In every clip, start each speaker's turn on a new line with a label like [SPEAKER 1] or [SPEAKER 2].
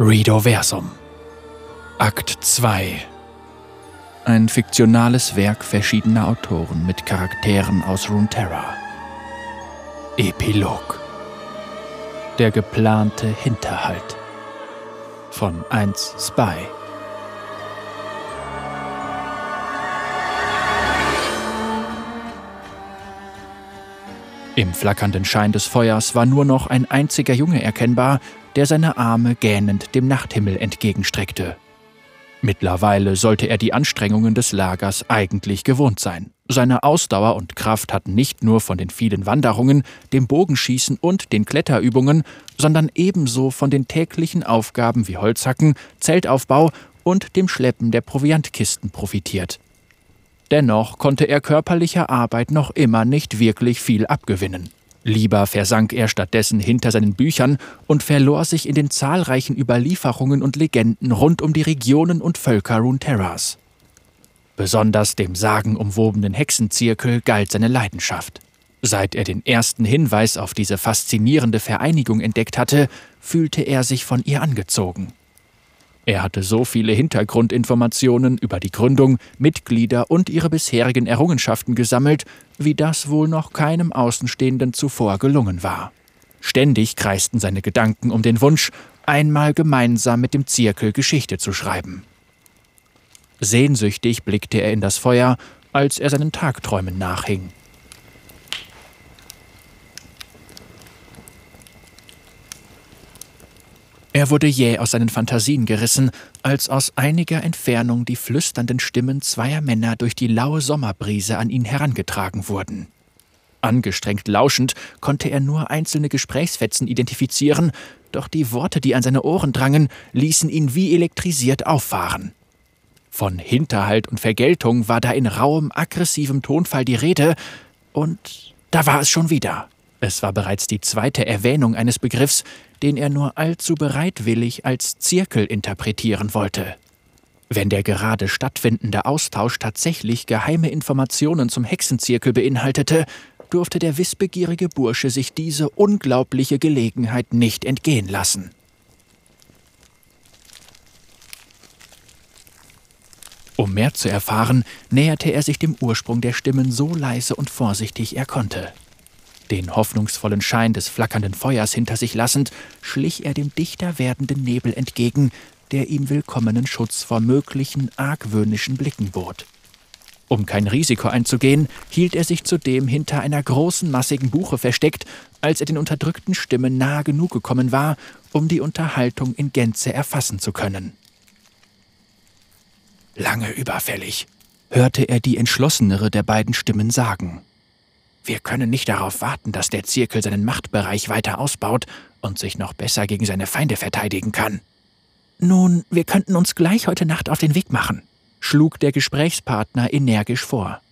[SPEAKER 1] Redoversum. Akt 2 Ein fiktionales Werk verschiedener Autoren mit Charakteren aus Runeterra. Epilog. Der geplante Hinterhalt. Von 1 Spy Im flackernden Schein des Feuers war nur noch ein einziger Junge erkennbar, der seine Arme gähnend dem Nachthimmel entgegenstreckte. Mittlerweile sollte er die Anstrengungen des Lagers eigentlich gewohnt sein. Seine Ausdauer und Kraft hatten nicht nur von den vielen Wanderungen, dem Bogenschießen und den Kletterübungen, sondern ebenso von den täglichen Aufgaben wie Holzhacken, Zeltaufbau und dem Schleppen der Proviantkisten profitiert. Dennoch konnte er körperlicher Arbeit noch immer nicht wirklich viel abgewinnen. Lieber versank er stattdessen hinter seinen Büchern und verlor sich in den zahlreichen Überlieferungen und Legenden rund um die Regionen und Völker Runeterras. Besonders dem sagenumwobenen Hexenzirkel galt seine Leidenschaft. Seit er den ersten Hinweis auf diese faszinierende Vereinigung entdeckt hatte, fühlte er sich von ihr angezogen. Er hatte so viele Hintergrundinformationen über die Gründung, Mitglieder und ihre bisherigen Errungenschaften gesammelt, wie das wohl noch keinem Außenstehenden zuvor gelungen war. Ständig kreisten seine Gedanken um den Wunsch, einmal gemeinsam mit dem Zirkel Geschichte zu schreiben. Sehnsüchtig blickte er in das Feuer, als er seinen Tagträumen nachhing. Er wurde jäh aus seinen Fantasien gerissen, als aus einiger Entfernung die flüsternden Stimmen zweier Männer durch die laue Sommerbrise an ihn herangetragen wurden. Angestrengt lauschend konnte er nur einzelne Gesprächsfetzen identifizieren, doch die Worte, die an seine Ohren drangen, ließen ihn wie elektrisiert auffahren. Von Hinterhalt und Vergeltung war da in rauem, aggressivem Tonfall die Rede, und da war es schon wieder. Es war bereits die zweite Erwähnung eines Begriffs, den er nur allzu bereitwillig als Zirkel interpretieren wollte. Wenn der gerade stattfindende Austausch tatsächlich geheime Informationen zum Hexenzirkel beinhaltete, durfte der wissbegierige Bursche sich diese unglaubliche Gelegenheit nicht entgehen lassen. Um mehr zu erfahren, näherte er sich dem Ursprung der Stimmen so leise und vorsichtig er konnte. Den hoffnungsvollen Schein des flackernden Feuers hinter sich lassend, schlich er dem dichter werdenden Nebel entgegen, der ihm willkommenen Schutz vor möglichen argwöhnischen Blicken bot. Um kein Risiko einzugehen, hielt er sich zudem hinter einer großen, massigen Buche versteckt, als er den unterdrückten Stimmen nahe genug gekommen war, um die Unterhaltung in Gänze erfassen zu können. Lange überfällig, hörte er die entschlossenere der beiden Stimmen sagen. Wir können nicht darauf warten, dass der Zirkel seinen Machtbereich weiter ausbaut und sich noch besser gegen seine Feinde verteidigen kann. Nun, wir könnten uns gleich heute Nacht auf den Weg machen, schlug der Gesprächspartner energisch vor.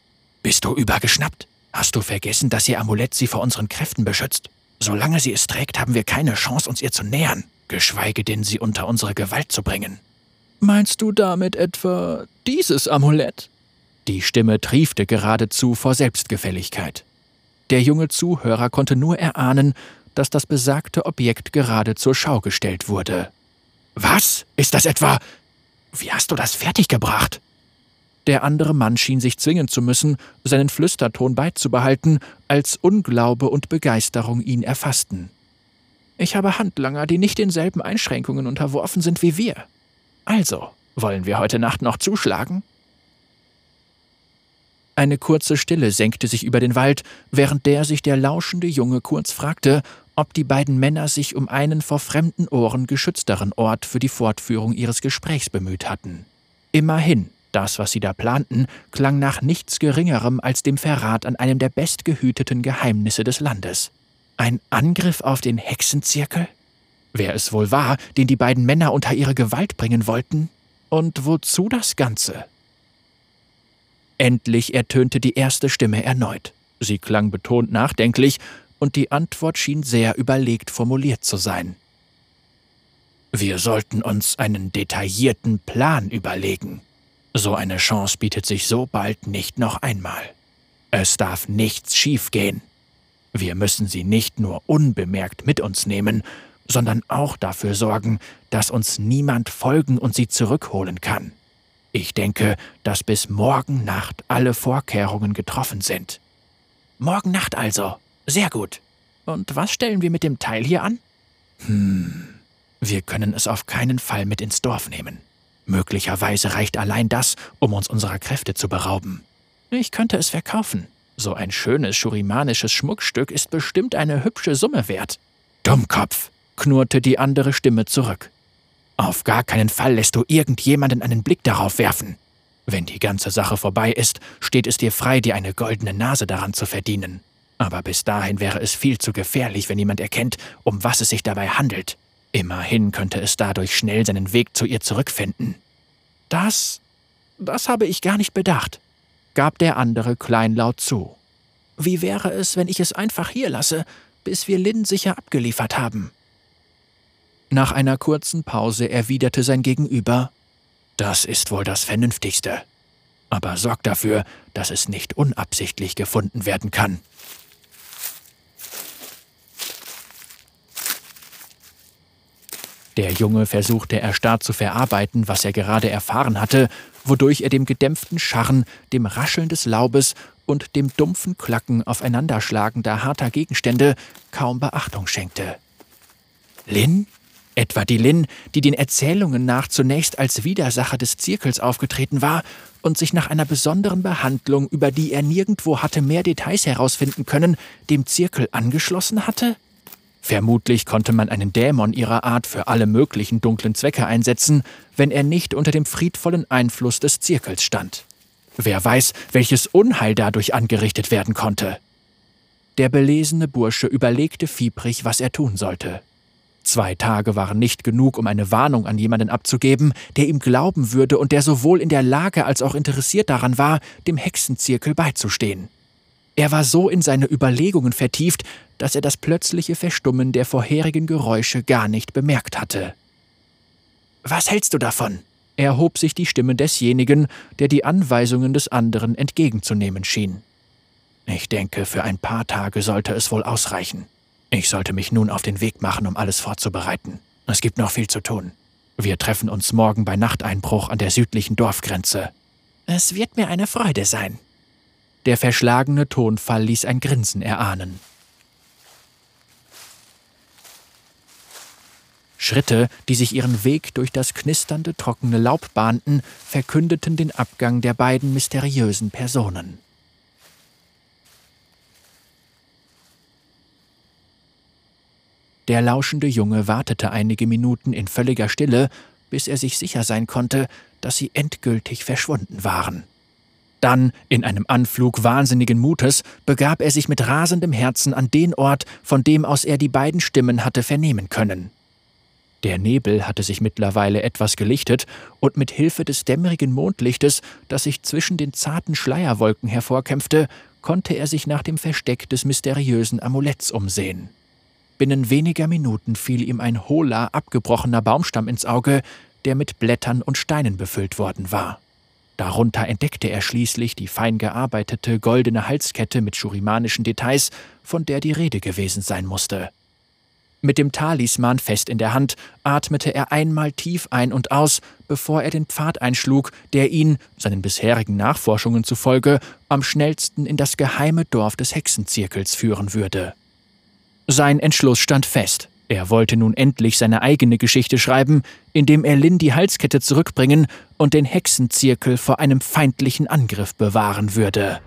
[SPEAKER 1] Bist du übergeschnappt? Hast du vergessen, dass ihr Amulett sie vor unseren Kräften beschützt? Solange sie es trägt, haben wir keine Chance, uns ihr zu nähern, geschweige denn sie unter unsere Gewalt zu bringen. Meinst du damit etwa dieses Amulett? Die Stimme triefte geradezu vor Selbstgefälligkeit. Der junge Zuhörer konnte nur erahnen, dass das besagte Objekt gerade zur Schau gestellt wurde. Was? Ist das etwa. Wie hast du das fertiggebracht? Der andere Mann schien sich zwingen zu müssen, seinen Flüsterton beizubehalten, als Unglaube und Begeisterung ihn erfassten. Ich habe Handlanger, die nicht denselben Einschränkungen unterworfen sind wie wir. Also, wollen wir heute Nacht noch zuschlagen? Eine kurze Stille senkte sich über den Wald, während der sich der lauschende Junge kurz fragte, ob die beiden Männer sich um einen vor fremden Ohren geschützteren Ort für die Fortführung ihres Gesprächs bemüht hatten. Immerhin, das, was sie da planten, klang nach nichts Geringerem als dem Verrat an einem der bestgehüteten Geheimnisse des Landes. Ein Angriff auf den Hexenzirkel? Wer es wohl war, den die beiden Männer unter ihre Gewalt bringen wollten? Und wozu das Ganze? Endlich ertönte die erste Stimme erneut. Sie klang betont nachdenklich, und die Antwort schien sehr überlegt formuliert zu sein. Wir sollten uns einen detaillierten Plan überlegen. So eine Chance bietet sich so bald nicht noch einmal. Es darf nichts schiefgehen. Wir müssen sie nicht nur unbemerkt mit uns nehmen, sondern auch dafür sorgen, dass uns niemand folgen und sie zurückholen kann. Ich denke, dass bis morgen Nacht alle Vorkehrungen getroffen sind. Morgen Nacht also. Sehr gut. Und was stellen wir mit dem Teil hier an? Hm, wir können es auf keinen Fall mit ins Dorf nehmen. Möglicherweise reicht allein das, um uns unserer Kräfte zu berauben. Ich könnte es verkaufen. So ein schönes schurimanisches Schmuckstück ist bestimmt eine hübsche Summe wert. Dummkopf, knurrte die andere Stimme zurück. Auf gar keinen Fall lässt du irgendjemanden einen Blick darauf werfen. Wenn die ganze Sache vorbei ist, steht es dir frei, dir eine goldene Nase daran zu verdienen. Aber bis dahin wäre es viel zu gefährlich, wenn jemand erkennt, um was es sich dabei handelt. Immerhin könnte es dadurch schnell seinen Weg zu ihr zurückfinden. Das. das habe ich gar nicht bedacht, gab der andere kleinlaut zu. Wie wäre es, wenn ich es einfach hier lasse, bis wir Lynn sicher abgeliefert haben? Nach einer kurzen Pause erwiderte sein Gegenüber Das ist wohl das Vernünftigste. Aber sorg dafür, dass es nicht unabsichtlich gefunden werden kann. Der Junge versuchte erstarrt zu verarbeiten, was er gerade erfahren hatte, wodurch er dem gedämpften Scharren, dem Rascheln des Laubes und dem dumpfen Klacken aufeinanderschlagender harter Gegenstände kaum Beachtung schenkte. Lin? Etwa die Lin, die den Erzählungen nach zunächst als Widersacher des Zirkels aufgetreten war und sich nach einer besonderen Behandlung, über die er nirgendwo hatte mehr Details herausfinden können, dem Zirkel angeschlossen hatte? Vermutlich konnte man einen Dämon ihrer Art für alle möglichen dunklen Zwecke einsetzen, wenn er nicht unter dem friedvollen Einfluss des Zirkels stand. Wer weiß, welches Unheil dadurch angerichtet werden konnte. Der belesene Bursche überlegte fiebrig, was er tun sollte. Zwei Tage waren nicht genug, um eine Warnung an jemanden abzugeben, der ihm glauben würde und der sowohl in der Lage als auch interessiert daran war, dem Hexenzirkel beizustehen. Er war so in seine Überlegungen vertieft, dass er das plötzliche Verstummen der vorherigen Geräusche gar nicht bemerkt hatte. Was hältst du davon? erhob sich die Stimme desjenigen, der die Anweisungen des anderen entgegenzunehmen schien. Ich denke, für ein paar Tage sollte es wohl ausreichen. Ich sollte mich nun auf den Weg machen, um alles vorzubereiten. Es gibt noch viel zu tun. Wir treffen uns morgen bei Nachteinbruch an der südlichen Dorfgrenze. Es wird mir eine Freude sein. Der verschlagene Tonfall ließ ein Grinsen erahnen. Schritte, die sich ihren Weg durch das knisternde, trockene Laub bahnten, verkündeten den Abgang der beiden mysteriösen Personen. Der lauschende Junge wartete einige Minuten in völliger Stille, bis er sich sicher sein konnte, dass sie endgültig verschwunden waren. Dann, in einem Anflug wahnsinnigen Mutes, begab er sich mit rasendem Herzen an den Ort, von dem aus er die beiden Stimmen hatte vernehmen können. Der Nebel hatte sich mittlerweile etwas gelichtet, und mit Hilfe des dämmerigen Mondlichtes, das sich zwischen den zarten Schleierwolken hervorkämpfte, konnte er sich nach dem Versteck des mysteriösen Amuletts umsehen. Binnen weniger Minuten fiel ihm ein hohler, abgebrochener Baumstamm ins Auge, der mit Blättern und Steinen befüllt worden war. Darunter entdeckte er schließlich die fein gearbeitete goldene Halskette mit schurimanischen Details, von der die Rede gewesen sein musste. Mit dem Talisman fest in der Hand atmete er einmal tief ein und aus, bevor er den Pfad einschlug, der ihn, seinen bisherigen Nachforschungen zufolge, am schnellsten in das geheime Dorf des Hexenzirkels führen würde. Sein Entschluss stand fest. Er wollte nun endlich seine eigene Geschichte schreiben, indem er Lynn die Halskette zurückbringen und den Hexenzirkel vor einem feindlichen Angriff bewahren würde.